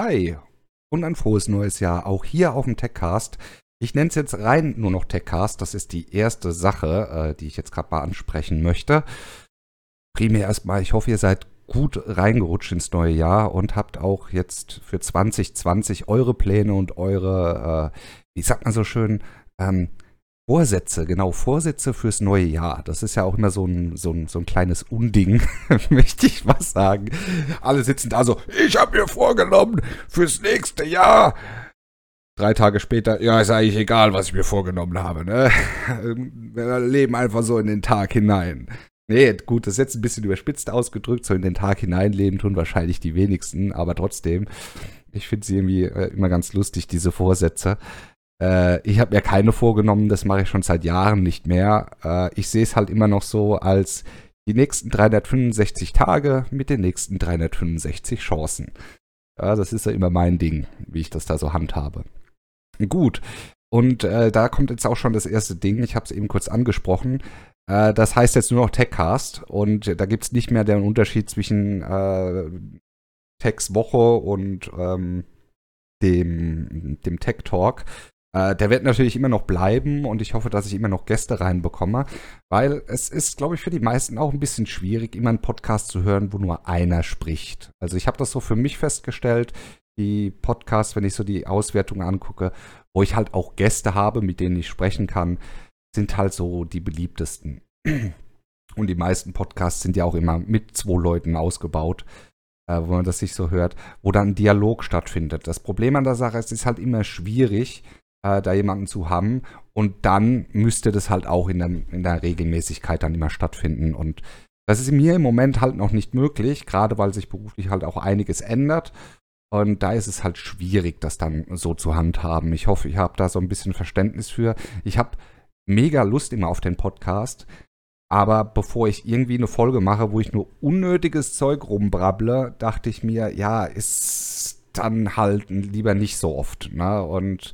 Hi und ein frohes neues Jahr, auch hier auf dem Techcast. Ich nenne es jetzt rein nur noch Techcast, das ist die erste Sache, äh, die ich jetzt gerade mal ansprechen möchte. Primär erstmal, ich hoffe, ihr seid gut reingerutscht ins neue Jahr und habt auch jetzt für 2020 eure Pläne und eure, äh, wie sagt man so schön, ähm, Vorsätze, genau, Vorsätze fürs neue Jahr. Das ist ja auch immer so ein, so ein, so ein kleines Unding, möchte ich was sagen. Alle sitzen da so, ich habe mir vorgenommen, fürs nächste Jahr. Drei Tage später, ja, ist eigentlich egal, was ich mir vorgenommen habe. Ne? Wir leben einfach so in den Tag hinein. Nee, gut, das ist jetzt ein bisschen überspitzt ausgedrückt. So in den Tag hineinleben tun wahrscheinlich die wenigsten, aber trotzdem, ich finde sie irgendwie äh, immer ganz lustig, diese Vorsätze. Äh, ich habe mir keine vorgenommen, das mache ich schon seit Jahren nicht mehr. Äh, ich sehe es halt immer noch so als die nächsten 365 Tage mit den nächsten 365 Chancen. Ja, das ist ja immer mein Ding, wie ich das da so handhabe. Gut, und äh, da kommt jetzt auch schon das erste Ding. Ich habe es eben kurz angesprochen. Äh, das heißt jetzt nur noch Techcast und da gibt es nicht mehr den Unterschied zwischen äh, Techs Woche und ähm, dem, dem Tech Talk, äh, der wird natürlich immer noch bleiben und ich hoffe, dass ich immer noch Gäste reinbekomme, weil es ist, glaube ich, für die meisten auch ein bisschen schwierig, immer einen Podcast zu hören, wo nur einer spricht. Also ich habe das so für mich festgestellt, die Podcasts, wenn ich so die Auswertungen angucke, wo ich halt auch Gäste habe, mit denen ich sprechen kann, sind halt so die beliebtesten. Und die meisten Podcasts sind ja auch immer mit zwei Leuten ausgebaut, äh, wo man das sich so hört, wo dann Dialog stattfindet. Das Problem an der Sache ist, es ist halt immer schwierig, äh, da jemanden zu haben. Und dann müsste das halt auch in der, in der Regelmäßigkeit dann immer stattfinden. Und das ist mir im Moment halt noch nicht möglich, gerade weil sich beruflich halt auch einiges ändert. Und da ist es halt schwierig, das dann so zu handhaben. Ich hoffe, ich habe da so ein bisschen Verständnis für. Ich habe mega Lust immer auf den Podcast. Aber bevor ich irgendwie eine Folge mache, wo ich nur unnötiges Zeug rumbrabble, dachte ich mir, ja, ist dann halt lieber nicht so oft. Ne? Und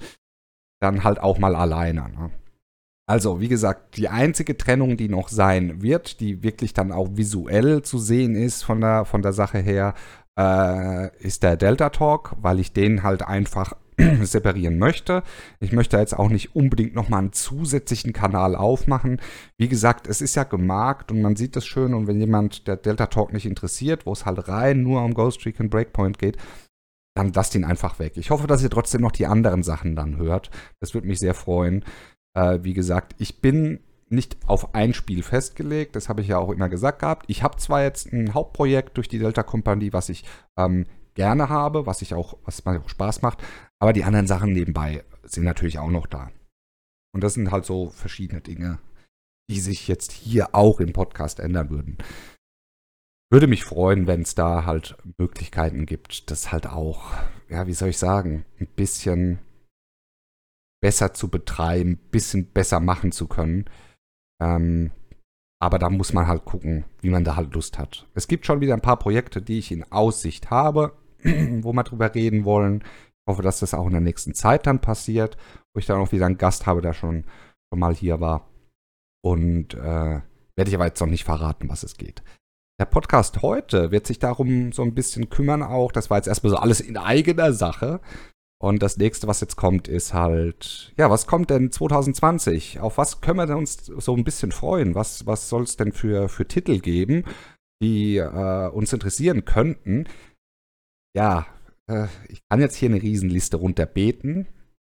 dann halt auch mal alleine. Ne? Also, wie gesagt, die einzige Trennung, die noch sein wird, die wirklich dann auch visuell zu sehen ist von der, von der Sache her, äh, ist der Delta Talk, weil ich den halt einfach separieren möchte. Ich möchte jetzt auch nicht unbedingt nochmal einen zusätzlichen Kanal aufmachen. Wie gesagt, es ist ja gemarkt und man sieht das schön und wenn jemand der Delta Talk nicht interessiert, wo es halt rein nur um Ghost Recon Breakpoint geht, dann lasst ihn einfach weg. Ich hoffe, dass ihr trotzdem noch die anderen Sachen dann hört. Das würde mich sehr freuen. Äh, wie gesagt, ich bin nicht auf ein Spiel festgelegt. Das habe ich ja auch immer gesagt gehabt. Ich habe zwar jetzt ein Hauptprojekt durch die Delta Kompanie, was ich ähm, gerne habe, was ich auch, was mir auch Spaß macht, aber die anderen Sachen nebenbei sind natürlich auch noch da. Und das sind halt so verschiedene Dinge, die sich jetzt hier auch im Podcast ändern würden würde mich freuen, wenn es da halt Möglichkeiten gibt, das halt auch, ja, wie soll ich sagen, ein bisschen besser zu betreiben, ein bisschen besser machen zu können. Ähm, aber da muss man halt gucken, wie man da halt Lust hat. Es gibt schon wieder ein paar Projekte, die ich in Aussicht habe, wo wir drüber reden wollen. Ich hoffe, dass das auch in der nächsten Zeit dann passiert, wo ich dann auch wieder einen Gast habe, der schon, schon mal hier war. Und äh, werde ich aber jetzt noch nicht verraten, was es geht. Der Podcast heute wird sich darum so ein bisschen kümmern auch. Das war jetzt erstmal so alles in eigener Sache. Und das nächste, was jetzt kommt, ist halt, ja, was kommt denn 2020? Auf was können wir uns so ein bisschen freuen? Was, was soll es denn für, für Titel geben, die äh, uns interessieren könnten? Ja, äh, ich kann jetzt hier eine Riesenliste runterbeten.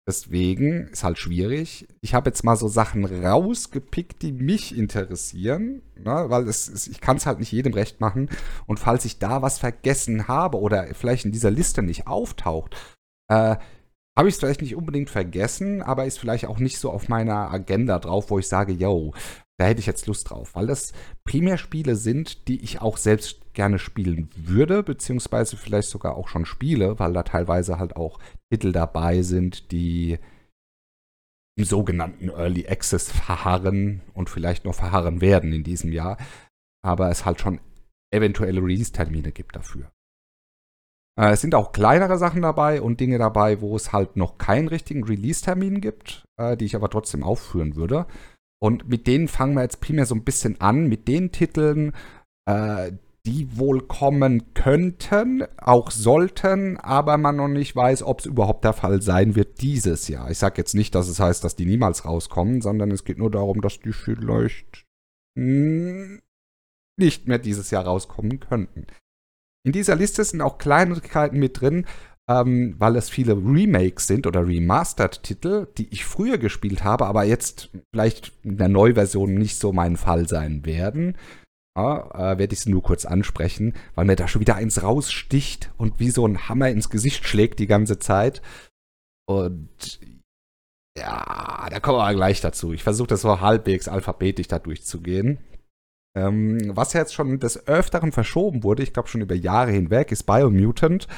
Deswegen ist halt schwierig. Ich habe jetzt mal so Sachen rausgepickt, die mich interessieren, ne? weil es, es ich kann es halt nicht jedem recht machen. Und falls ich da was vergessen habe oder vielleicht in dieser Liste nicht auftaucht, äh, habe ich es vielleicht nicht unbedingt vergessen, aber ist vielleicht auch nicht so auf meiner Agenda drauf, wo ich sage, yo, da hätte ich jetzt Lust drauf, weil das Primärspiele sind, die ich auch selbst gerne spielen würde, beziehungsweise vielleicht sogar auch schon spiele, weil da teilweise halt auch Titel dabei sind, die im sogenannten Early Access verharren und vielleicht noch verharren werden in diesem Jahr, aber es halt schon eventuelle Release-Termine gibt dafür. Äh, es sind auch kleinere Sachen dabei und Dinge dabei, wo es halt noch keinen richtigen Release-Termin gibt, äh, die ich aber trotzdem aufführen würde. Und mit denen fangen wir jetzt primär so ein bisschen an, mit den Titeln, äh, die wohl kommen könnten, auch sollten, aber man noch nicht weiß, ob es überhaupt der Fall sein wird dieses Jahr. Ich sage jetzt nicht, dass es heißt, dass die niemals rauskommen, sondern es geht nur darum, dass die vielleicht nicht mehr dieses Jahr rauskommen könnten. In dieser Liste sind auch Kleinigkeiten mit drin, ähm, weil es viele Remakes sind oder Remastered-Titel, die ich früher gespielt habe, aber jetzt vielleicht in der Neuversion nicht so mein Fall sein werden. Ja, äh, werde ich es nur kurz ansprechen, weil mir da schon wieder eins raussticht und wie so ein Hammer ins Gesicht schlägt die ganze Zeit. Und ja, da kommen wir gleich dazu. Ich versuche das so halbwegs alphabetisch da durchzugehen. Ähm, was jetzt schon des Öfteren verschoben wurde, ich glaube schon über Jahre hinweg, ist Biomutant.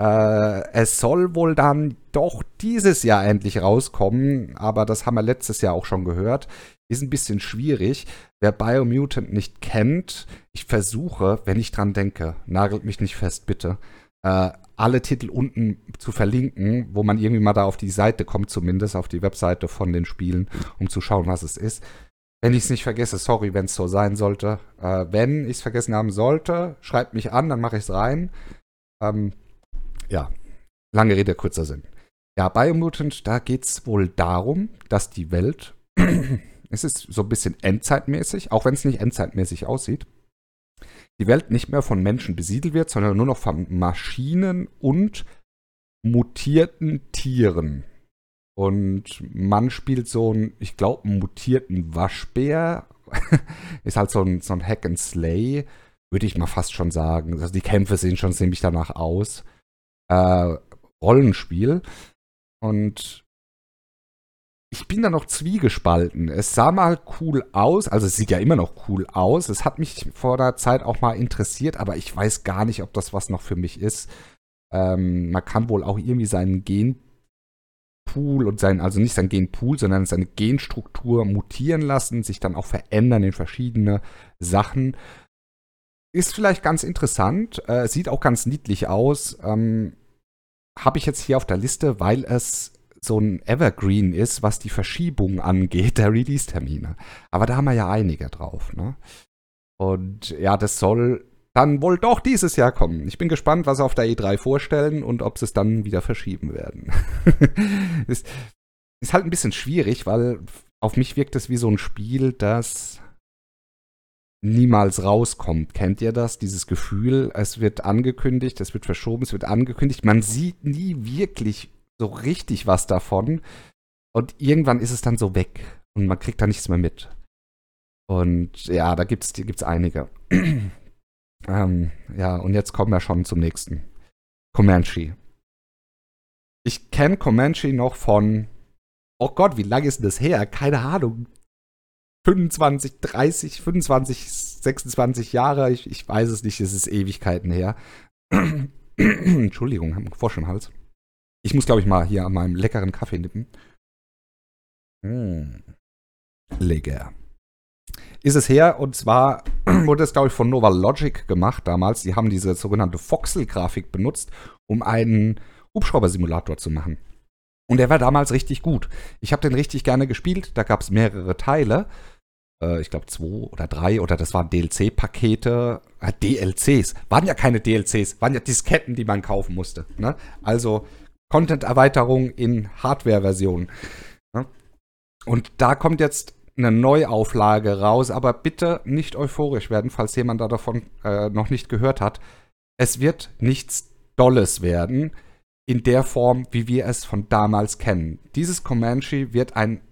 Äh, es soll wohl dann doch dieses Jahr endlich rauskommen, aber das haben wir letztes Jahr auch schon gehört. Ist ein bisschen schwierig. Wer Biomutant nicht kennt, ich versuche, wenn ich dran denke, nagelt mich nicht fest, bitte, äh, alle Titel unten zu verlinken, wo man irgendwie mal da auf die Seite kommt, zumindest auf die Webseite von den Spielen, um zu schauen, was es ist. Wenn ich es nicht vergesse, sorry, wenn es so sein sollte. Äh, wenn ich es vergessen haben sollte, schreibt mich an, dann mache ich es rein. Ähm, ja, lange Rede, kurzer Sinn. Ja, Biomutant, da geht es wohl darum, dass die Welt, es ist so ein bisschen endzeitmäßig, auch wenn es nicht endzeitmäßig aussieht, die Welt nicht mehr von Menschen besiedelt wird, sondern nur noch von Maschinen und mutierten Tieren. Und man spielt so einen, ich glaube, einen mutierten Waschbär. ist halt so ein, so ein Hack and Slay, würde ich mal fast schon sagen. Also die Kämpfe sehen schon ziemlich danach aus äh, Rollenspiel. Und ich bin da noch zwiegespalten. Es sah mal cool aus, also es sieht ja immer noch cool aus. Es hat mich vor der Zeit auch mal interessiert, aber ich weiß gar nicht, ob das was noch für mich ist. Ähm, man kann wohl auch irgendwie seinen Genpool und sein, also nicht sein Genpool, sondern seine Genstruktur mutieren lassen, sich dann auch verändern in verschiedene Sachen. Ist vielleicht ganz interessant, äh, sieht auch ganz niedlich aus. Ähm, Habe ich jetzt hier auf der Liste, weil es so ein Evergreen ist, was die Verschiebung angeht, der Release-Termine. Aber da haben wir ja einige drauf. Ne? Und ja, das soll dann wohl doch dieses Jahr kommen. Ich bin gespannt, was sie auf der E3 vorstellen und ob sie es dann wieder verschieben werden. ist, ist halt ein bisschen schwierig, weil auf mich wirkt es wie so ein Spiel, das niemals rauskommt. Kennt ihr das? Dieses Gefühl, es wird angekündigt, es wird verschoben, es wird angekündigt. Man sieht nie wirklich so richtig was davon. Und irgendwann ist es dann so weg und man kriegt da nichts mehr mit. Und ja, da gibt es gibt's einige. ähm, ja, und jetzt kommen wir schon zum nächsten. Comanche. Ich kenne Comanche noch von, oh Gott, wie lange ist denn das her? Keine Ahnung, 25, 30, 25, 26 Jahre, ich, ich weiß es nicht, es ist Ewigkeiten her. Entschuldigung, haben Frosch im Hals. Ich muss, glaube ich, mal hier an meinem leckeren Kaffee nippen. Mm. Lecker. Ist es her, und zwar wurde es, glaube ich, von Nova Logic gemacht damals. Die haben diese sogenannte Voxel-Grafik benutzt, um einen Hubschrauber-Simulator zu machen. Und der war damals richtig gut. Ich habe den richtig gerne gespielt. Da gab es mehrere Teile. Äh, ich glaube zwei oder drei oder das waren DLC-Pakete. Äh, DLCs. Waren ja keine DLCs, waren ja Disketten, die man kaufen musste. Ne? Also Content-Erweiterung in Hardware-Version. Ne? Und da kommt jetzt eine Neuauflage raus, aber bitte nicht euphorisch werden, falls jemand da davon äh, noch nicht gehört hat. Es wird nichts Dolles werden in der Form, wie wir es von damals kennen. Dieses Comanche wird ein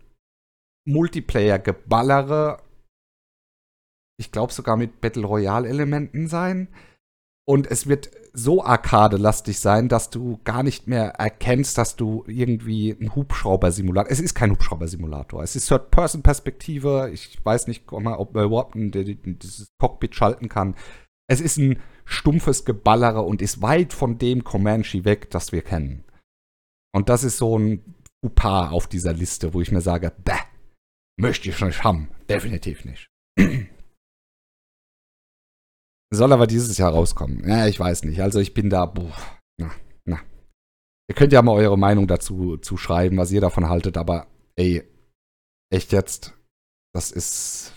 Multiplayer-Geballere, ich glaube sogar mit Battle Royale-Elementen sein. Und es wird so arcade-lastig sein, dass du gar nicht mehr erkennst, dass du irgendwie ein Hubschrauber-Simulator. Es ist kein Hubschrauber-Simulator. Es ist Third-Person-Perspektive. Ich weiß nicht, ob man überhaupt dieses Cockpit schalten kann. Es ist ein stumpfes Geballere und ist weit von dem Comanche weg, das wir kennen. Und das ist so ein Fauxpas auf dieser Liste, wo ich mir sage, bäh, möchte ich nicht haben. Definitiv nicht. Soll aber dieses Jahr rauskommen. Ja, ich weiß nicht. Also ich bin da, boah, na, na. Ihr könnt ja mal eure Meinung dazu zu schreiben, was ihr davon haltet, aber ey, echt jetzt, das ist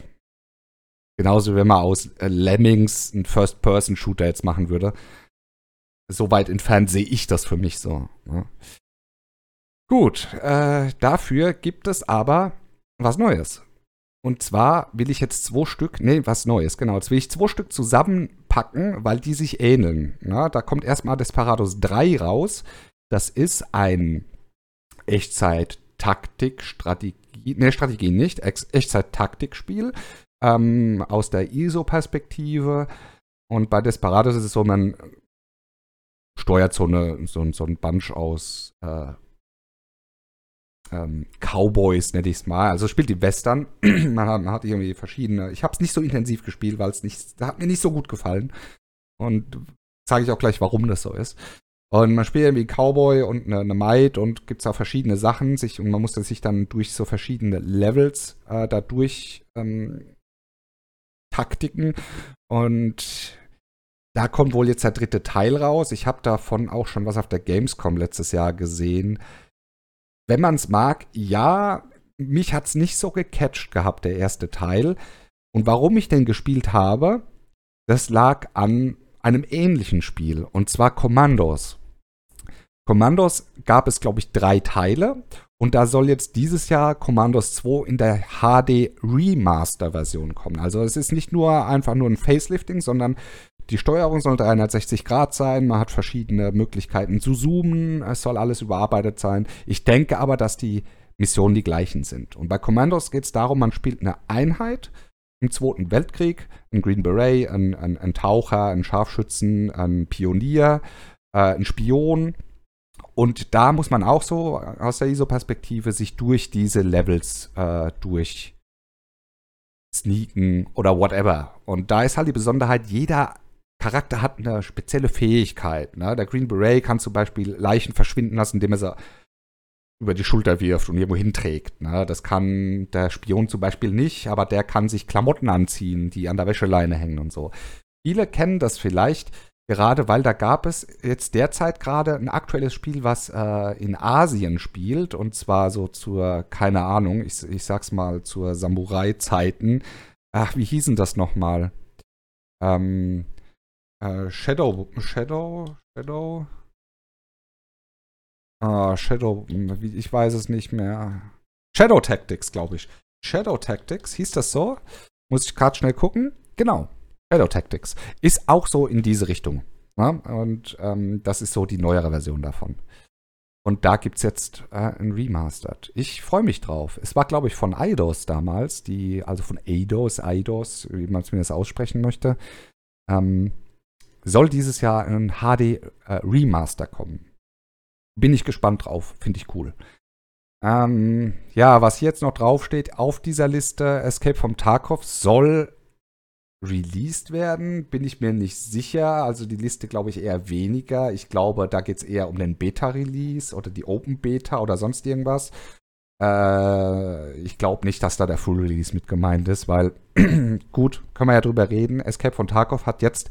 Genauso, wenn man aus äh, Lemmings einen First-Person-Shooter jetzt machen würde. So weit entfernt sehe ich das für mich so. Ja. Gut, äh, dafür gibt es aber was Neues. Und zwar will ich jetzt zwei Stück, nee, was Neues, genau. Jetzt will ich zwei Stück zusammenpacken, weil die sich ähneln. Ja, da kommt erstmal Desperados 3 raus. Das ist ein Echtzeit-Taktik-Strategie, ne, Strategie nicht, Echtzeit-Taktik-Spiel ähm, aus der ISO-Perspektive. Und bei Desperados ist es so, man steuert so, eine, so, so ein Bunch aus äh, ähm, Cowboys, nenne ich es mal. Also spielt die Western. man, hat, man, hat, irgendwie verschiedene. Ich habe es nicht so intensiv gespielt, weil es nicht, hat mir nicht so gut gefallen. Und zeige ich auch gleich, warum das so ist. Und man spielt irgendwie Cowboy und eine, eine Maid und gibt es auch verschiedene Sachen. Sich, und man musste sich dann durch so verschiedene Levels äh, dadurch ähm, taktiken. Und da kommt wohl jetzt der dritte Teil raus. Ich habe davon auch schon was auf der Gamescom letztes Jahr gesehen wenn man es mag, ja, mich hat es nicht so gecatcht gehabt, der erste Teil. Und warum ich den gespielt habe, das lag an einem ähnlichen Spiel, und zwar Commandos. Commandos gab es, glaube ich, drei Teile. Und da soll jetzt dieses Jahr Commandos 2 in der HD Remaster-Version kommen. Also es ist nicht nur einfach nur ein Facelifting, sondern die Steuerung soll 360 Grad sein, man hat verschiedene Möglichkeiten zu zoomen, es soll alles überarbeitet sein. Ich denke aber, dass die Missionen die gleichen sind. Und bei Commandos geht es darum, man spielt eine Einheit im Zweiten Weltkrieg, ein Green Beret, ein, ein, ein Taucher, ein Scharfschützen, ein Pionier, äh, ein Spion. Und da muss man auch so aus der ISO-Perspektive sich durch diese Levels äh, durch sneaken oder whatever. Und da ist halt die Besonderheit, jeder Charakter hat eine spezielle Fähigkeit. Ne? Der Green Beret kann zum Beispiel Leichen verschwinden lassen, indem er sie über die Schulter wirft und irgendwo hinträgt. Ne? Das kann der Spion zum Beispiel nicht, aber der kann sich Klamotten anziehen, die an der Wäscheleine hängen und so. Viele kennen das vielleicht, gerade weil da gab es jetzt derzeit gerade ein aktuelles Spiel, was äh, in Asien spielt, und zwar so zur, keine Ahnung, ich, ich sag's mal, zur Samurai-Zeiten. Ach, wie hießen das nochmal? Ähm, äh, Shadow, Shadow, Shadow. Ah, Shadow, ich weiß es nicht mehr. Shadow Tactics, glaube ich. Shadow Tactics, hieß das so? Muss ich gerade schnell gucken. Genau. Shadow Tactics. Ist auch so in diese Richtung. Ja? Ne? Und ähm, das ist so die neuere Version davon. Und da gibt es jetzt äh, ein Remastered. Ich freue mich drauf. Es war, glaube ich, von Eidos damals, die, also von Eidos, Eidos, wie man es mir das aussprechen möchte. Ähm, soll dieses Jahr ein HD äh, Remaster kommen. Bin ich gespannt drauf, finde ich cool. Ähm, ja, was jetzt noch draufsteht auf dieser Liste, Escape from Tarkov soll released werden, bin ich mir nicht sicher. Also die Liste glaube ich eher weniger. Ich glaube, da geht es eher um den Beta-Release oder die Open Beta oder sonst irgendwas. Äh, ich glaube nicht, dass da der Full Release mit gemeint ist, weil gut, können wir ja drüber reden. Escape from Tarkov hat jetzt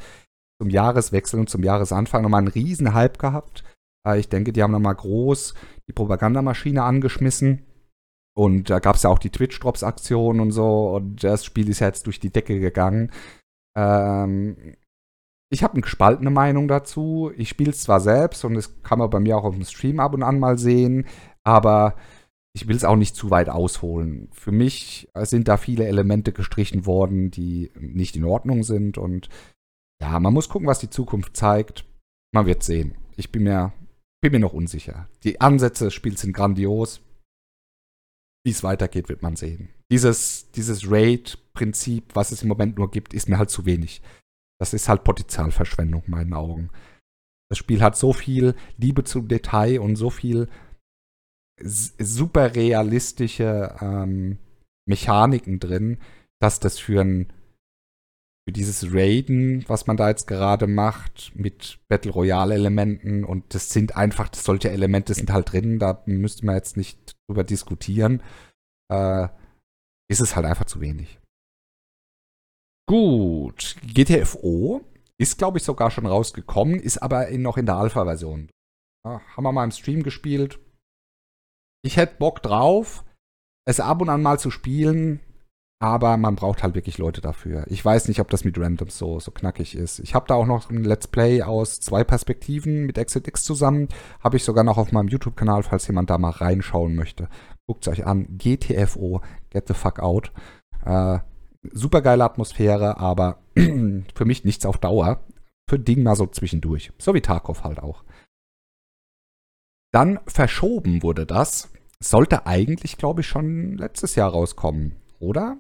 zum Jahreswechsel und zum Jahresanfang nochmal einen riesen Hype gehabt. Äh, ich denke, die haben nochmal groß die Propagandamaschine angeschmissen. Und da gab es ja auch die Twitch-Drops-Aktion und so. Und das Spiel ist ja jetzt durch die Decke gegangen. Ähm, ich habe eine gespaltene Meinung dazu. Ich spiele es zwar selbst und das kann man bei mir auch auf dem Stream ab und an mal sehen, aber ich will es auch nicht zu weit ausholen. Für mich sind da viele Elemente gestrichen worden, die nicht in Ordnung sind und ja, man muss gucken, was die Zukunft zeigt. Man wird sehen. Ich bin mir, bin mir noch unsicher. Die Ansätze des Spiels sind grandios. Wie es weitergeht, wird man sehen. Dieses, dieses Raid-Prinzip, was es im Moment nur gibt, ist mir halt zu wenig. Das ist halt Potenzialverschwendung in meinen Augen. Das Spiel hat so viel Liebe zum Detail und so viel super realistische ähm, Mechaniken drin, dass das für ein für dieses Raiden, was man da jetzt gerade macht, mit Battle Royale-Elementen und das sind einfach, solche Elemente sind halt drin, da müsste man jetzt nicht drüber diskutieren, äh, ist es halt einfach zu wenig. Gut, GTFO ist, glaube ich, sogar schon rausgekommen, ist aber in, noch in der Alpha-Version. Ja, haben wir mal im Stream gespielt. Ich hätte Bock drauf, es ab und an mal zu spielen aber man braucht halt wirklich Leute dafür. Ich weiß nicht, ob das mit Randoms so, so knackig ist. Ich habe da auch noch ein Let's Play aus zwei Perspektiven mit Exit X zusammen. Habe ich sogar noch auf meinem YouTube-Kanal, falls jemand da mal reinschauen möchte. Guckt es euch an. GTFO, Get the Fuck Out. Äh, super geile Atmosphäre, aber für mich nichts auf Dauer. Für Ding mal so zwischendurch. So wie Tarkov halt auch. Dann verschoben wurde das. Sollte eigentlich, glaube ich, schon letztes Jahr rauskommen, oder?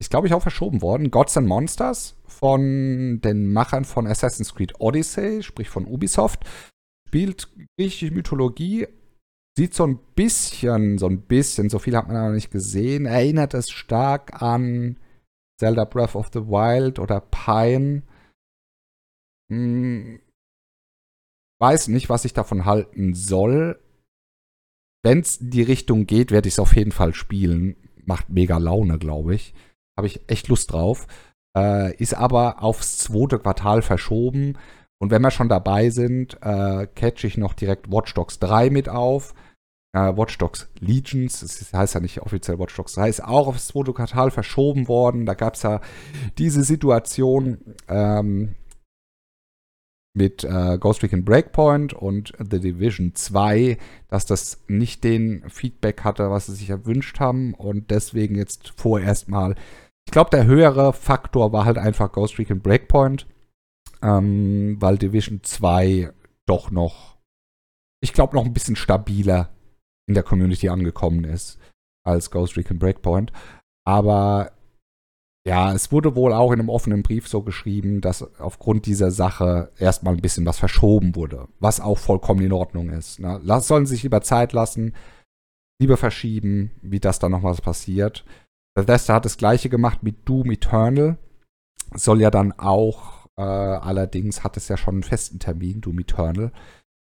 Ist, glaube ich, auch verschoben worden. Gods and Monsters von den Machern von Assassin's Creed Odyssey, sprich von Ubisoft. Spielt griechische Mythologie. Sieht so ein bisschen, so ein bisschen, so viel hat man noch nicht gesehen. Erinnert es stark an Zelda Breath of the Wild oder Pine. Hm, weiß nicht, was ich davon halten soll. Wenn es in die Richtung geht, werde ich es auf jeden Fall spielen. Macht mega Laune, glaube ich. Habe ich echt Lust drauf. Äh, ist aber aufs zweite Quartal verschoben. Und wenn wir schon dabei sind, äh, catch ich noch direkt Watch Dogs 3 mit auf. Äh, Watch Dogs Legions, das heißt ja nicht offiziell Watch Dogs 3, ist auch aufs zweite Quartal verschoben worden. Da gab es ja diese Situation, ähm, mit äh, Ghost Recon Breakpoint und The Division 2, dass das nicht den Feedback hatte, was sie sich erwünscht haben und deswegen jetzt vorerst mal. Ich glaube, der höhere Faktor war halt einfach Ghost Recon Breakpoint, ähm, weil Division 2 doch noch, ich glaube, noch ein bisschen stabiler in der Community angekommen ist als Ghost Recon Breakpoint. Aber ja, es wurde wohl auch in einem offenen Brief so geschrieben, dass aufgrund dieser Sache erstmal ein bisschen was verschoben wurde, was auch vollkommen in Ordnung ist. Ne? sollen sich lieber Zeit lassen, lieber verschieben, wie das dann noch was passiert. Bethesda hat das gleiche gemacht mit Doom Eternal. Soll ja dann auch, äh, allerdings hat es ja schon einen festen Termin, Doom Eternal.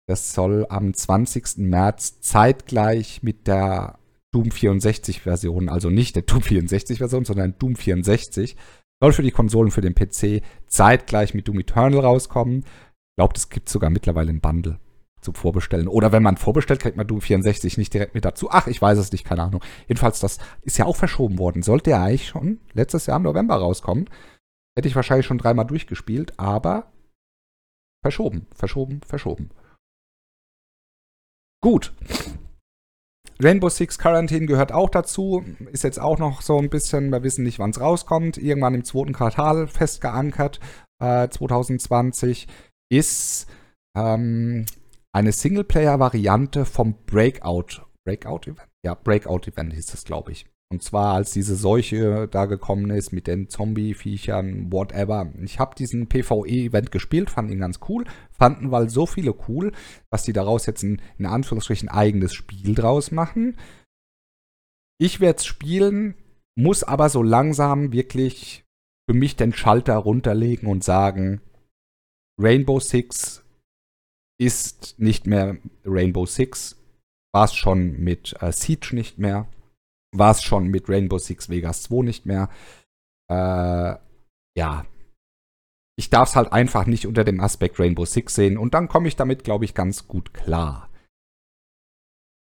Das soll am 20. März zeitgleich mit der Doom 64 Version, also nicht der Doom 64 Version, sondern Doom 64, soll für die Konsolen für den PC zeitgleich mit Doom Eternal rauskommen. Ich glaube, das gibt sogar mittlerweile ein Bundle zum Vorbestellen. Oder wenn man vorbestellt, kriegt man Doom 64 nicht direkt mit dazu. Ach, ich weiß es nicht, keine Ahnung. Jedenfalls, das ist ja auch verschoben worden. Sollte ja eigentlich schon letztes Jahr im November rauskommen. Hätte ich wahrscheinlich schon dreimal durchgespielt, aber verschoben, verschoben, verschoben. Gut. Rainbow Six Quarantine gehört auch dazu. Ist jetzt auch noch so ein bisschen, wir wissen nicht, wann es rauskommt. Irgendwann im zweiten Quartal festgeankert. Äh, 2020 ist ähm, eine Singleplayer-Variante vom Breakout. Breakout-Event? Ja, Breakout-Event hieß das, glaube ich. Und zwar, als diese Seuche da gekommen ist mit den Zombie-Viechern, whatever. Ich habe diesen PvE-Event gespielt, fand ihn ganz cool. Fanden weil so viele cool, dass die daraus jetzt ein, in Anführungsstrichen, eigenes Spiel draus machen. Ich werde es spielen, muss aber so langsam wirklich für mich den Schalter runterlegen und sagen, Rainbow Six ist nicht mehr Rainbow Six. War es schon mit äh, Siege nicht mehr war es schon mit Rainbow Six Vegas 2 nicht mehr. Äh, ja. Ich darf es halt einfach nicht unter dem Aspekt Rainbow Six sehen und dann komme ich damit, glaube ich, ganz gut klar.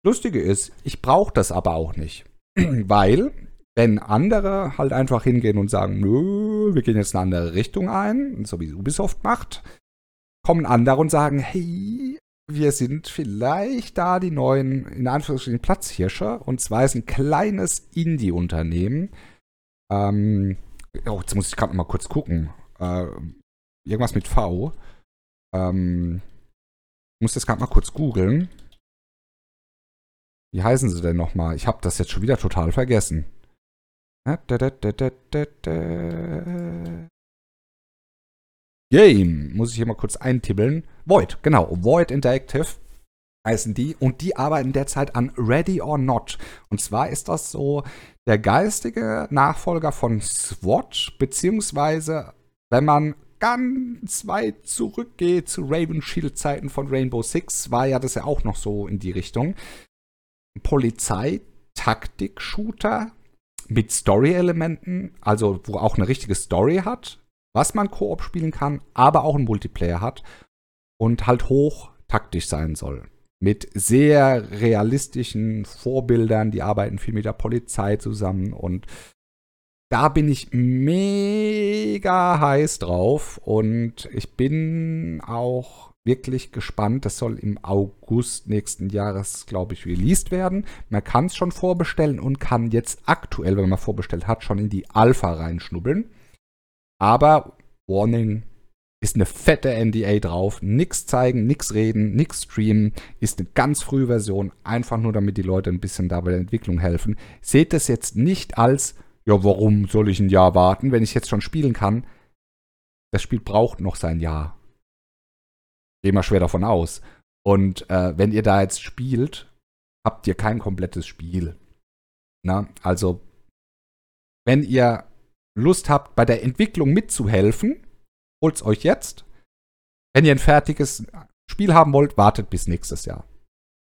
Lustige ist, ich brauche das aber auch nicht. Weil, wenn andere halt einfach hingehen und sagen, nö, wir gehen jetzt eine andere Richtung ein, so wie Ubisoft macht, kommen andere und sagen, hey, wir sind vielleicht da die neuen, in Anführungsstrichen, Platzhirsche. Und zwar ist ein kleines Indie-Unternehmen. Ähm, oh, jetzt muss ich gerade mal kurz gucken. Äh, irgendwas mit V. Ähm, ich muss das gerade mal kurz googeln. Wie heißen sie denn nochmal? Ich habe das jetzt schon wieder total vergessen. Game. Muss ich hier mal kurz eintibbeln. Void, genau. Void Interactive heißen die. Und die arbeiten derzeit an Ready or Not. Und zwar ist das so der geistige Nachfolger von SWAT, beziehungsweise wenn man ganz weit zurückgeht zu Raven Shield Zeiten von Rainbow Six, war ja das ja auch noch so in die Richtung. Polizei-Taktik-Shooter mit Story-Elementen, also wo auch eine richtige Story hat, was man Koop spielen kann, aber auch ein Multiplayer hat und halt hoch taktisch sein soll. Mit sehr realistischen Vorbildern, die arbeiten viel mit der Polizei zusammen und da bin ich mega heiß drauf und ich bin auch wirklich gespannt. Das soll im August nächsten Jahres, glaube ich, released werden. Man kann es schon vorbestellen und kann jetzt aktuell, wenn man vorbestellt hat, schon in die Alpha reinschnubbeln. Aber Warning, ist eine fette NDA drauf. Nix zeigen, nix reden, nix streamen. Ist eine ganz frühe Version, einfach nur damit die Leute ein bisschen da bei der Entwicklung helfen. Seht es jetzt nicht als, ja, warum soll ich ein Jahr warten, wenn ich jetzt schon spielen kann? Das Spiel braucht noch sein Jahr. Geh mal schwer davon aus. Und äh, wenn ihr da jetzt spielt, habt ihr kein komplettes Spiel. Na, also, wenn ihr Lust habt, bei der Entwicklung mitzuhelfen, holt's euch jetzt. Wenn ihr ein fertiges Spiel haben wollt, wartet bis nächstes Jahr.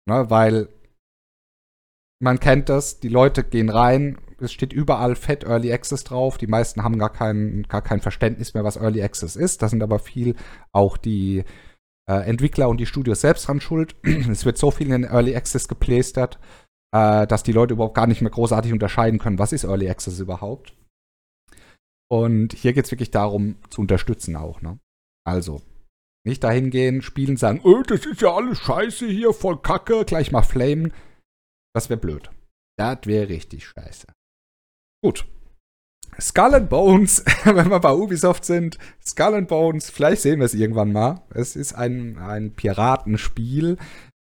Ne, weil man kennt das, die Leute gehen rein, es steht überall fett Early Access drauf. Die meisten haben gar kein, gar kein Verständnis mehr, was Early Access ist. Da sind aber viel auch die äh, Entwickler und die Studios selbst dran schuld. es wird so viel in Early Access geplästert, äh, dass die Leute überhaupt gar nicht mehr großartig unterscheiden können, was ist Early Access überhaupt. Und hier geht es wirklich darum, zu unterstützen auch. Ne? Also, nicht dahin gehen, spielen, sagen, oh, das ist ja alles scheiße hier, voll Kacke, gleich mal flamen. Das wäre blöd. Das wäre richtig scheiße. Gut. Skull and Bones, wenn wir bei Ubisoft sind, Skull and Bones, vielleicht sehen wir es irgendwann mal. Es ist ein, ein Piratenspiel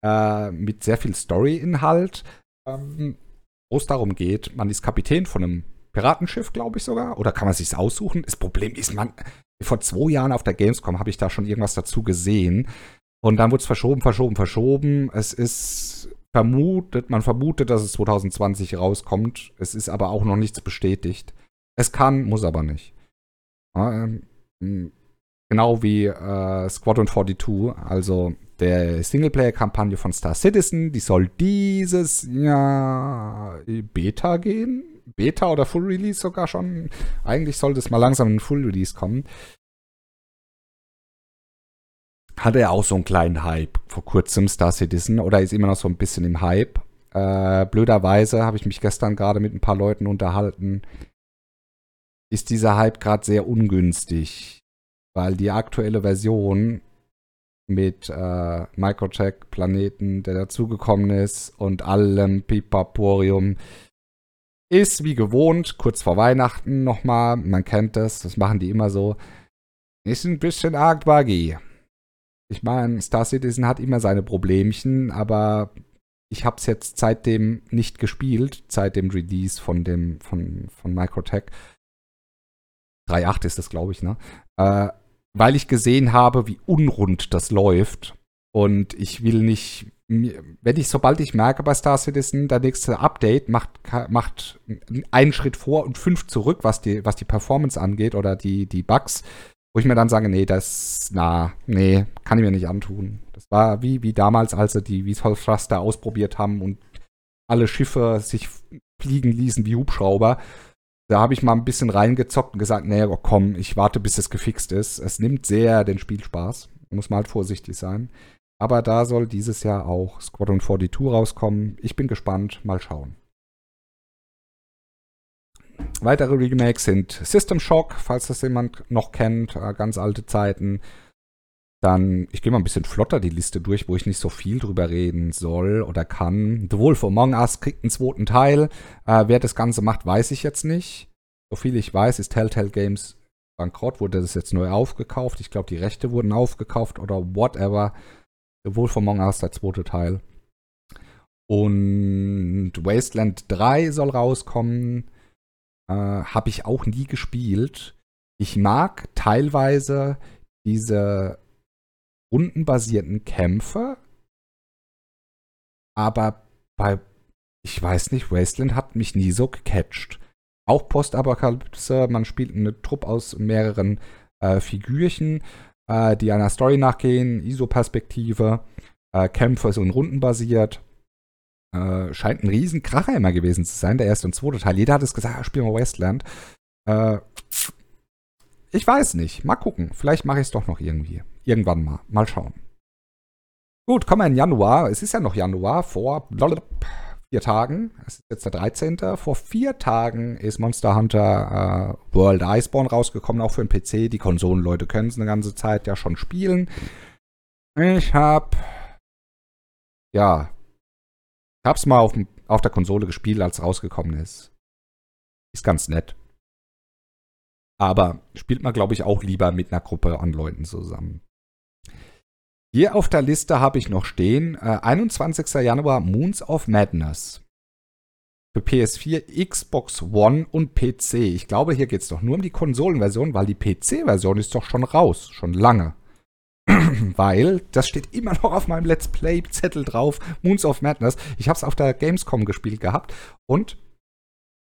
äh, mit sehr viel Story-Inhalt, ähm, wo es darum geht, man ist Kapitän von einem Piratenschiff, glaube ich sogar. Oder kann man sich aussuchen? Das Problem ist, man, vor zwei Jahren auf der Gamescom habe ich da schon irgendwas dazu gesehen. Und dann wurde es verschoben, verschoben, verschoben. Es ist vermutet, man vermutet, dass es 2020 rauskommt. Es ist aber auch noch nichts bestätigt. Es kann, muss aber nicht. Ähm, genau wie äh, Squadron 42, also der Singleplayer-Kampagne von Star Citizen, die soll dieses Jahr Beta gehen. Beta oder Full Release sogar schon. Eigentlich sollte es mal langsam in Full Release kommen. Hatte er auch so einen kleinen Hype vor kurzem, Star Citizen, oder ist immer noch so ein bisschen im Hype. Äh, blöderweise habe ich mich gestern gerade mit ein paar Leuten unterhalten. Ist dieser Hype gerade sehr ungünstig, weil die aktuelle Version mit äh, Microtech-Planeten, der dazugekommen ist und allem Pipaporium, ist wie gewohnt, kurz vor Weihnachten nochmal, man kennt das, das machen die immer so, ist ein bisschen arg buggy. Ich meine, Star Citizen hat immer seine Problemchen, aber ich habe es jetzt seitdem nicht gespielt, seit dem Release von dem von, von Microtech. 3.8 ist das, glaube ich, ne? Äh, weil ich gesehen habe, wie unrund das läuft. Und ich will nicht wenn ich, sobald ich merke bei Star Citizen, der nächste Update macht, macht einen Schritt vor und fünf zurück, was die, was die Performance angeht oder die, die Bugs, wo ich mir dann sage, nee, das, na, nee, kann ich mir nicht antun. Das war wie, wie damals, als sie die Visual Thruster ausprobiert haben und alle Schiffe sich fliegen ließen wie Hubschrauber. Da habe ich mal ein bisschen reingezockt und gesagt, nee, komm, ich warte, bis es gefixt ist. Es nimmt sehr den Spielspaß. Muss man halt vorsichtig sein. Aber da soll dieses Jahr auch Squadron 42 rauskommen. Ich bin gespannt. Mal schauen. Weitere Remakes sind System Shock, falls das jemand noch kennt, äh, ganz alte Zeiten. Dann, ich gehe mal ein bisschen flotter die Liste durch, wo ich nicht so viel drüber reden soll oder kann. The Wolf Among Us kriegt einen zweiten Teil. Äh, wer das Ganze macht, weiß ich jetzt nicht. So viel ich weiß, ist Telltale Games bankrott, wurde das jetzt neu aufgekauft. Ich glaube, die Rechte wurden aufgekauft oder whatever. Wolf Among Us, der zweite Teil. Und Wasteland 3 soll rauskommen. Äh, Habe ich auch nie gespielt. Ich mag teilweise diese rundenbasierten Kämpfe, aber bei, ich weiß nicht, Wasteland hat mich nie so gecatcht. Auch Postapokalypse, man spielt eine Truppe aus mehreren äh, Figürchen äh, die einer Story nachgehen, ISO-Perspektive, äh, Kämpfe sind rundenbasiert. Äh, scheint ein Riesenkracher immer gewesen zu sein, der erste und zweite Teil. Jeder hat es gesagt, ah, spielen wir Westland. Äh, ich weiß nicht. Mal gucken. Vielleicht mache ich es doch noch irgendwie. Irgendwann mal. Mal schauen. Gut, kommen wir in Januar. Es ist ja noch Januar. Vor vier Tagen, es ist jetzt der 13. Vor vier Tagen ist Monster Hunter äh, World Iceborne rausgekommen, auch für den PC. Die Konsolenleute können es eine ganze Zeit ja schon spielen. Ich habe, ja, ich habe es mal auf, auf der Konsole gespielt, als es rausgekommen ist. Ist ganz nett. Aber spielt man, glaube ich, auch lieber mit einer Gruppe an Leuten zusammen. Hier auf der Liste habe ich noch stehen, äh, 21. Januar Moons of Madness. Für PS4, Xbox One und PC. Ich glaube, hier geht es doch nur um die Konsolenversion, weil die PC-Version ist doch schon raus, schon lange. weil, das steht immer noch auf meinem Let's Play-Zettel drauf, Moons of Madness. Ich habe es auf der Gamescom gespielt gehabt und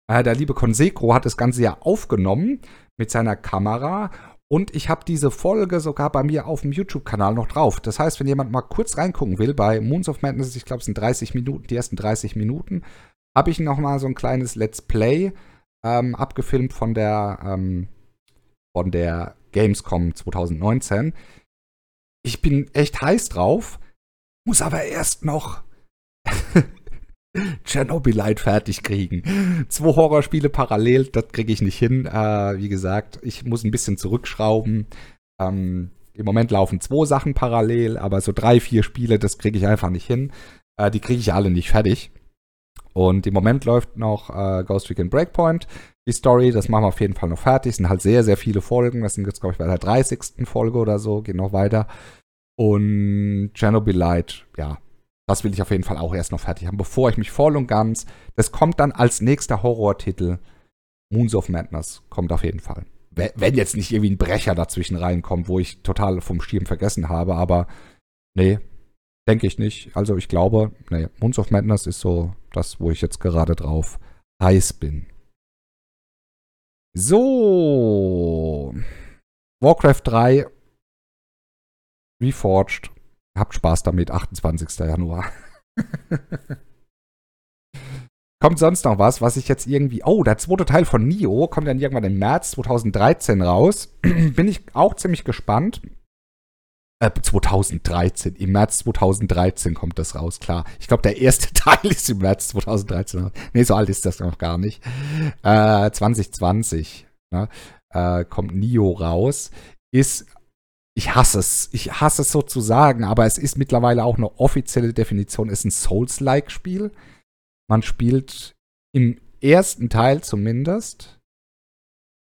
äh, der liebe Conseco hat das Ganze ja aufgenommen mit seiner Kamera und ich habe diese Folge sogar bei mir auf dem YouTube-Kanal noch drauf. Das heißt, wenn jemand mal kurz reingucken will, bei Moons of Madness, ich glaube, es sind 30 Minuten, die ersten 30 Minuten, habe ich noch mal so ein kleines Let's Play ähm, abgefilmt von der, ähm, von der Gamescom 2019. Ich bin echt heiß drauf, muss aber erst noch Chernobylite fertig kriegen. Zwei Horrorspiele parallel, das kriege ich nicht hin. Äh, wie gesagt, ich muss ein bisschen zurückschrauben. Ähm, Im Moment laufen zwei Sachen parallel, aber so drei, vier Spiele, das kriege ich einfach nicht hin. Äh, die kriege ich alle nicht fertig. Und im Moment läuft noch äh, Ghost Recon Breakpoint. Die Story, das machen wir auf jeden Fall noch fertig. Es sind halt sehr, sehr viele Folgen. Das sind jetzt, glaube ich, bei der 30. Folge oder so. Geht noch weiter. Und Chernobylite, ja, das will ich auf jeden Fall auch erst noch fertig haben, bevor ich mich voll und ganz. Das kommt dann als nächster Horrortitel. Moons of Madness kommt auf jeden Fall. Wenn jetzt nicht irgendwie ein Brecher dazwischen reinkommt, wo ich total vom Schirm vergessen habe, aber nee, denke ich nicht. Also ich glaube, nee, Moons of Madness ist so das, wo ich jetzt gerade drauf heiß bin. So. Warcraft 3 Reforged Habt Spaß damit, 28. Januar. kommt sonst noch was, was ich jetzt irgendwie. Oh, der zweite Teil von Nio kommt dann irgendwann im März 2013 raus. Bin ich auch ziemlich gespannt. Äh, 2013. Im März 2013 kommt das raus, klar. Ich glaube, der erste Teil ist im März 2013 raus. Nee, so alt ist das noch gar nicht. Äh, 2020 ne, äh, kommt Nio raus. Ist ich hasse es. Ich hasse es so zu sagen, aber es ist mittlerweile auch eine offizielle Definition, es ist ein Souls-like-Spiel. Man spielt im ersten Teil zumindest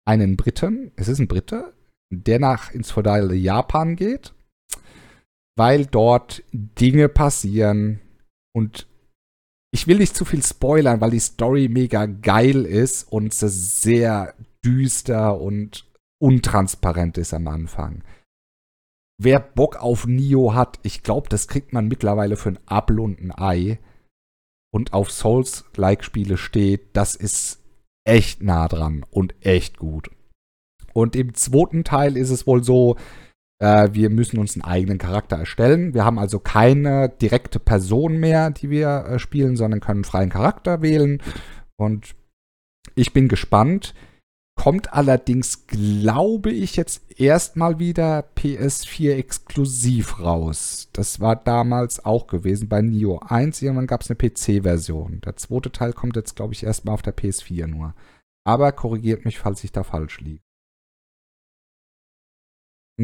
einen Briten, es ist ein Brite, der nach ins feudale Japan geht, weil dort Dinge passieren und ich will nicht zu viel spoilern, weil die Story mega geil ist und sehr düster und untransparent ist am Anfang wer Bock auf Nio hat, ich glaube, das kriegt man mittlerweile für ein Apfel und ein Ei und auf Souls-like-Spiele steht, das ist echt nah dran und echt gut. Und im zweiten Teil ist es wohl so, äh, wir müssen uns einen eigenen Charakter erstellen. Wir haben also keine direkte Person mehr, die wir äh, spielen, sondern können freien Charakter wählen. Und ich bin gespannt. Kommt allerdings, glaube ich, jetzt erstmal wieder PS4 exklusiv raus. Das war damals auch gewesen bei Nio 1. Irgendwann gab es eine PC-Version. Der zweite Teil kommt jetzt, glaube ich, erstmal auf der PS4 nur. Aber korrigiert mich, falls ich da falsch liege.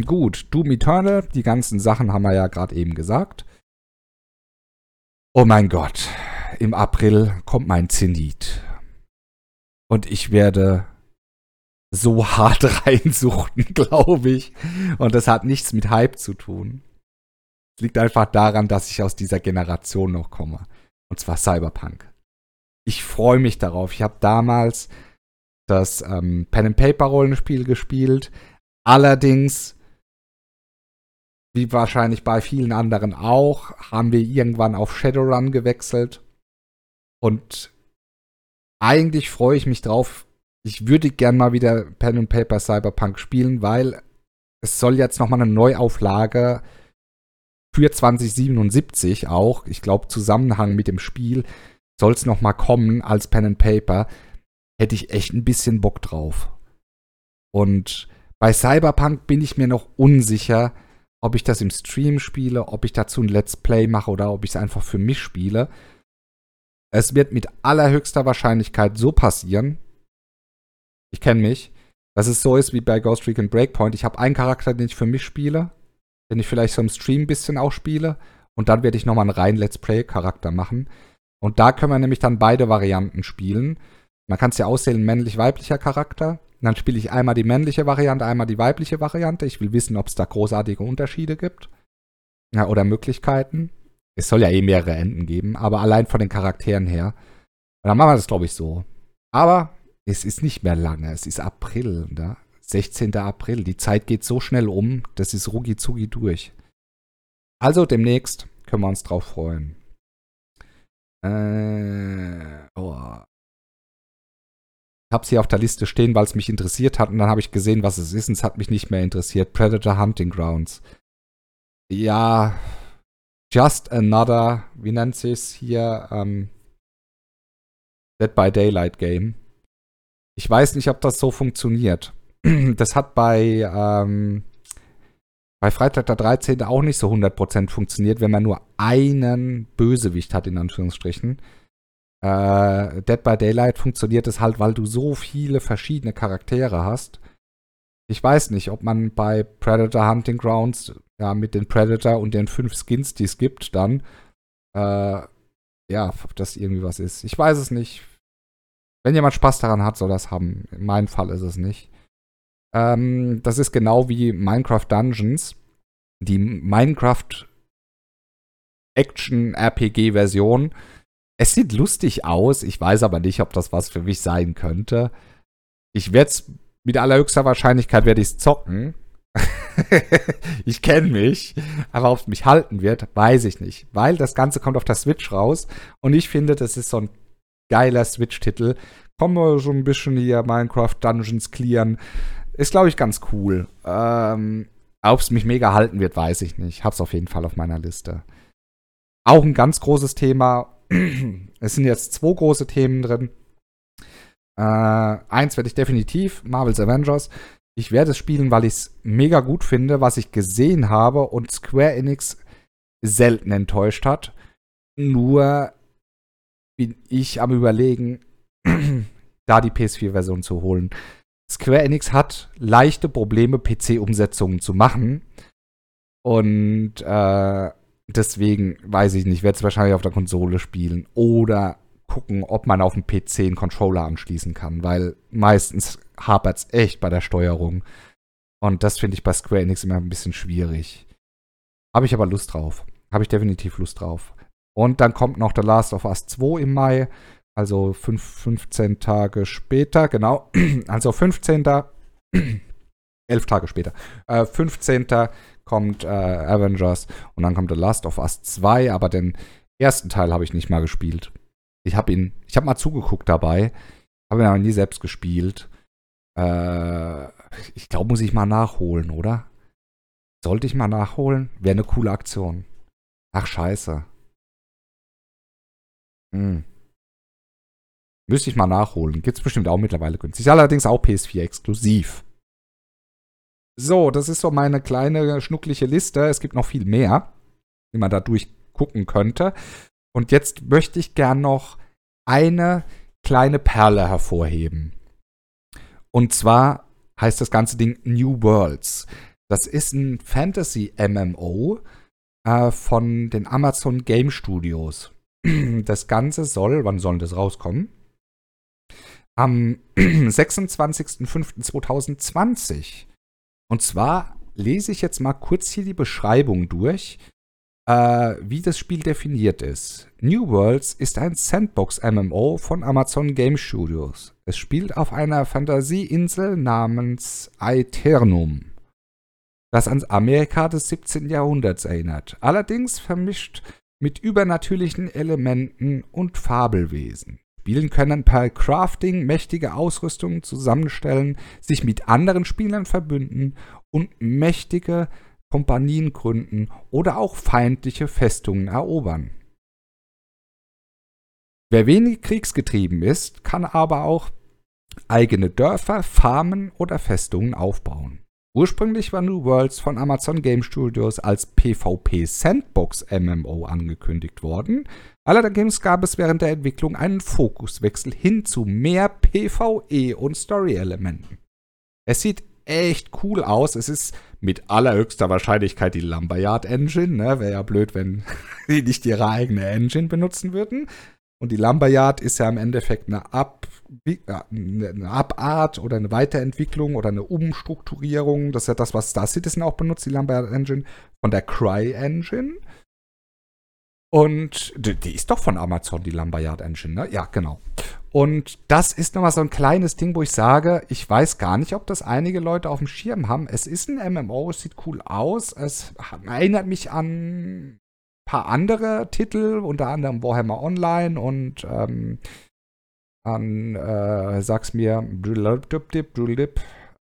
Gut, Doom Eternal, die ganzen Sachen haben wir ja gerade eben gesagt. Oh mein Gott, im April kommt mein Zenit. Und ich werde so hart reinsuchten, glaube ich. Und das hat nichts mit Hype zu tun. Es liegt einfach daran, dass ich aus dieser Generation noch komme. Und zwar Cyberpunk. Ich freue mich darauf. Ich habe damals das ähm, Pen and Paper Rollenspiel gespielt. Allerdings, wie wahrscheinlich bei vielen anderen auch, haben wir irgendwann auf Shadowrun gewechselt. Und eigentlich freue ich mich drauf, ich würde gern mal wieder Pen and Paper Cyberpunk spielen, weil es soll jetzt noch mal eine Neuauflage für 2077 auch, ich glaube Zusammenhang mit dem Spiel, soll es noch mal kommen als Pen and Paper, hätte ich echt ein bisschen Bock drauf. Und bei Cyberpunk bin ich mir noch unsicher, ob ich das im Stream spiele, ob ich dazu ein Let's Play mache oder ob ich es einfach für mich spiele. Es wird mit allerhöchster Wahrscheinlichkeit so passieren. Ich kenne mich, dass es so ist wie bei Ghost Recon Breakpoint. Ich habe einen Charakter, den ich für mich spiele, den ich vielleicht so im Stream ein bisschen auch spiele. Und dann werde ich nochmal einen reinen Let's Play-Charakter machen. Und da können wir nämlich dann beide Varianten spielen. Man kann es ja auswählen, männlich-weiblicher Charakter. Und dann spiele ich einmal die männliche Variante, einmal die weibliche Variante. Ich will wissen, ob es da großartige Unterschiede gibt. Ja, oder Möglichkeiten. Es soll ja eh mehrere Enden geben, aber allein von den Charakteren her. Und dann machen wir das, glaube ich, so. Aber es ist nicht mehr lange. Es ist April, ne? 16. April. Die Zeit geht so schnell um, das ist rugi zugi durch. Also demnächst können wir uns drauf freuen. Äh, oh. Ich habe sie auf der Liste stehen, weil es mich interessiert hat und dann habe ich gesehen, was es ist und es hat mich nicht mehr interessiert. Predator Hunting Grounds. Ja, Just Another, wie nennt sie es hier? Ähm, Dead by Daylight Game. Ich weiß nicht, ob das so funktioniert. Das hat bei, ähm, bei Freitag der 13. auch nicht so 100% funktioniert, wenn man nur einen Bösewicht hat, in Anführungsstrichen. Äh, Dead by Daylight funktioniert es halt, weil du so viele verschiedene Charaktere hast. Ich weiß nicht, ob man bei Predator Hunting Grounds ja mit den Predator und den fünf Skins, die es gibt, dann äh, ja, ob das irgendwie was ist. Ich weiß es nicht. Wenn jemand Spaß daran hat, soll das haben. In meinem Fall ist es nicht. Ähm, das ist genau wie Minecraft Dungeons. Die Minecraft Action RPG Version es sieht lustig aus. Ich weiß aber nicht, ob das was für mich sein könnte. Ich werde es mit allerhöchster Wahrscheinlichkeit werde ich zocken. ich kenne mich, aber ob es mich halten wird, weiß ich nicht, weil das Ganze kommt auf der Switch raus und ich finde, das ist so ein geiler Switch-Titel. Kommen wir so ein bisschen hier Minecraft Dungeons clearen. Ist, glaube ich, ganz cool. Ähm, ob es mich mega halten wird, weiß ich nicht. Hab's auf jeden Fall auf meiner Liste. Auch ein ganz großes Thema, es sind jetzt zwei große Themen drin. Äh, eins werde ich definitiv, Marvel's Avengers. Ich werde es spielen, weil ich es mega gut finde, was ich gesehen habe und Square Enix selten enttäuscht hat. Nur bin ich am überlegen, da die PS4-Version zu holen. Square Enix hat leichte Probleme, PC-Umsetzungen zu machen. Und äh, Deswegen weiß ich nicht, werde es wahrscheinlich auf der Konsole spielen oder gucken, ob man auf dem PC einen Controller anschließen kann, weil meistens hapert es echt bei der Steuerung. Und das finde ich bei Square Enix immer ein bisschen schwierig. Habe ich aber Lust drauf. Habe ich definitiv Lust drauf. Und dann kommt noch The Last of Us 2 im Mai. Also fünf, 15 Tage später, genau. Also 15. 11 Tage später. Äh, 15 kommt äh, Avengers und dann kommt The Last of Us 2, aber den ersten Teil habe ich nicht mal gespielt. Ich habe ihn, ich habe mal zugeguckt dabei, habe ihn aber nie selbst gespielt. Äh, ich glaube, muss ich mal nachholen, oder? Sollte ich mal nachholen? Wäre eine coole Aktion. Ach, scheiße. Hm. Müsste ich mal nachholen. Gibt es bestimmt auch mittlerweile günstig. Allerdings auch PS4 exklusiv. So, das ist so meine kleine schnuckliche Liste. Es gibt noch viel mehr, wie man da durchgucken könnte. Und jetzt möchte ich gern noch eine kleine Perle hervorheben. Und zwar heißt das ganze Ding New Worlds. Das ist ein Fantasy-MMO äh, von den Amazon Game Studios. Das Ganze soll, wann soll das rauskommen? Am 26.05.2020. Und zwar lese ich jetzt mal kurz hier die Beschreibung durch, äh, wie das Spiel definiert ist. New Worlds ist ein Sandbox-MMO von Amazon Game Studios. Es spielt auf einer Fantasieinsel namens Aeternum, das an Amerika des 17. Jahrhunderts erinnert, allerdings vermischt mit übernatürlichen Elementen und Fabelwesen. Spielen können per Crafting mächtige Ausrüstungen zusammenstellen, sich mit anderen Spielern verbünden und mächtige Kompanien gründen oder auch feindliche Festungen erobern. Wer wenig kriegsgetrieben ist, kann aber auch eigene Dörfer, Farmen oder Festungen aufbauen. Ursprünglich war New Worlds von Amazon Game Studios als PvP Sandbox MMO angekündigt worden, Allerdings gab es während der Entwicklung einen Fokuswechsel hin zu mehr PvE und Story-Elementen. Es sieht echt cool aus. Es ist mit allerhöchster Wahrscheinlichkeit die Lumberyard Engine. Ne? Wäre ja blöd, wenn sie nicht ihre eigene Engine benutzen würden. Und die Lumberyard ist ja im Endeffekt eine, Ab eine Abart oder eine Weiterentwicklung oder eine Umstrukturierung. Das ist ja das, was Star Citizen auch benutzt, die Lumberyard Engine, von der Cry Engine. Und die, die ist doch von Amazon, die Lumberyard Engine, ne? Ja, genau. Und das ist nochmal so ein kleines Ding, wo ich sage, ich weiß gar nicht, ob das einige Leute auf dem Schirm haben. Es ist ein MMO, es sieht cool aus. Es erinnert mich an paar andere Titel, unter anderem Warhammer Online und ähm, an, äh, sag's mir,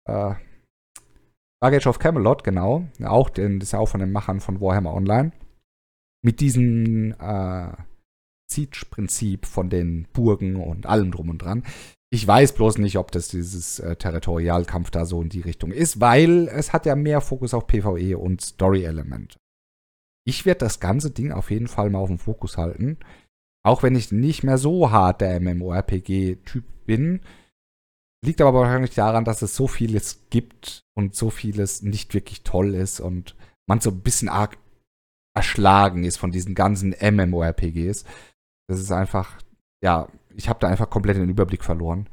äh, Stargate of Camelot, genau. Auch, den, das ist ja auch von den Machern von Warhammer Online mit diesem äh, Siege-Prinzip von den Burgen und allem drum und dran. Ich weiß bloß nicht, ob das dieses äh, Territorialkampf da so in die Richtung ist, weil es hat ja mehr Fokus auf PvE und Story-Element. Ich werde das ganze Ding auf jeden Fall mal auf dem Fokus halten. Auch wenn ich nicht mehr so hart der MMORPG-Typ bin. Liegt aber wahrscheinlich daran, dass es so vieles gibt und so vieles nicht wirklich toll ist und man so ein bisschen arg erschlagen ist von diesen ganzen MMORPGs. Das ist einfach, ja, ich habe da einfach komplett den Überblick verloren.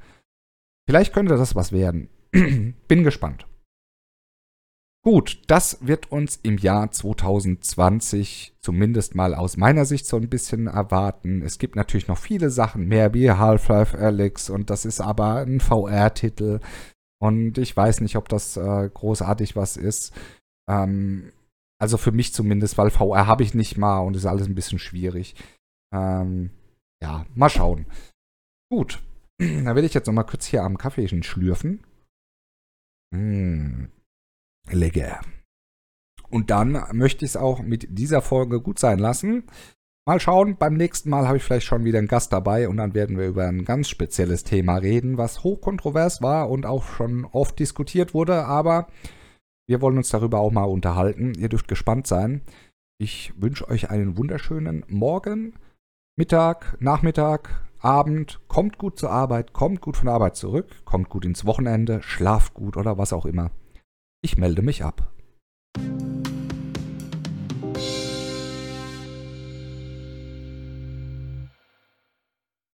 Vielleicht könnte das was werden. Bin gespannt. Gut, das wird uns im Jahr 2020 zumindest mal aus meiner Sicht so ein bisschen erwarten. Es gibt natürlich noch viele Sachen, mehr wie Half-Life Alyx und das ist aber ein VR-Titel und ich weiß nicht, ob das äh, großartig was ist. Ähm, also für mich zumindest, weil VR habe ich nicht mal und ist alles ein bisschen schwierig. Ähm, ja, mal schauen. Gut, da will ich jetzt noch mal kurz hier am Kaffee schlürfen. Mmh, lecker. Und dann möchte ich es auch mit dieser Folge gut sein lassen. Mal schauen, beim nächsten Mal habe ich vielleicht schon wieder einen Gast dabei und dann werden wir über ein ganz spezielles Thema reden, was hochkontrovers war und auch schon oft diskutiert wurde, aber wir wollen uns darüber auch mal unterhalten. Ihr dürft gespannt sein. Ich wünsche euch einen wunderschönen Morgen, Mittag, Nachmittag, Abend. Kommt gut zur Arbeit, kommt gut von der Arbeit zurück, kommt gut ins Wochenende, schlaft gut oder was auch immer. Ich melde mich ab.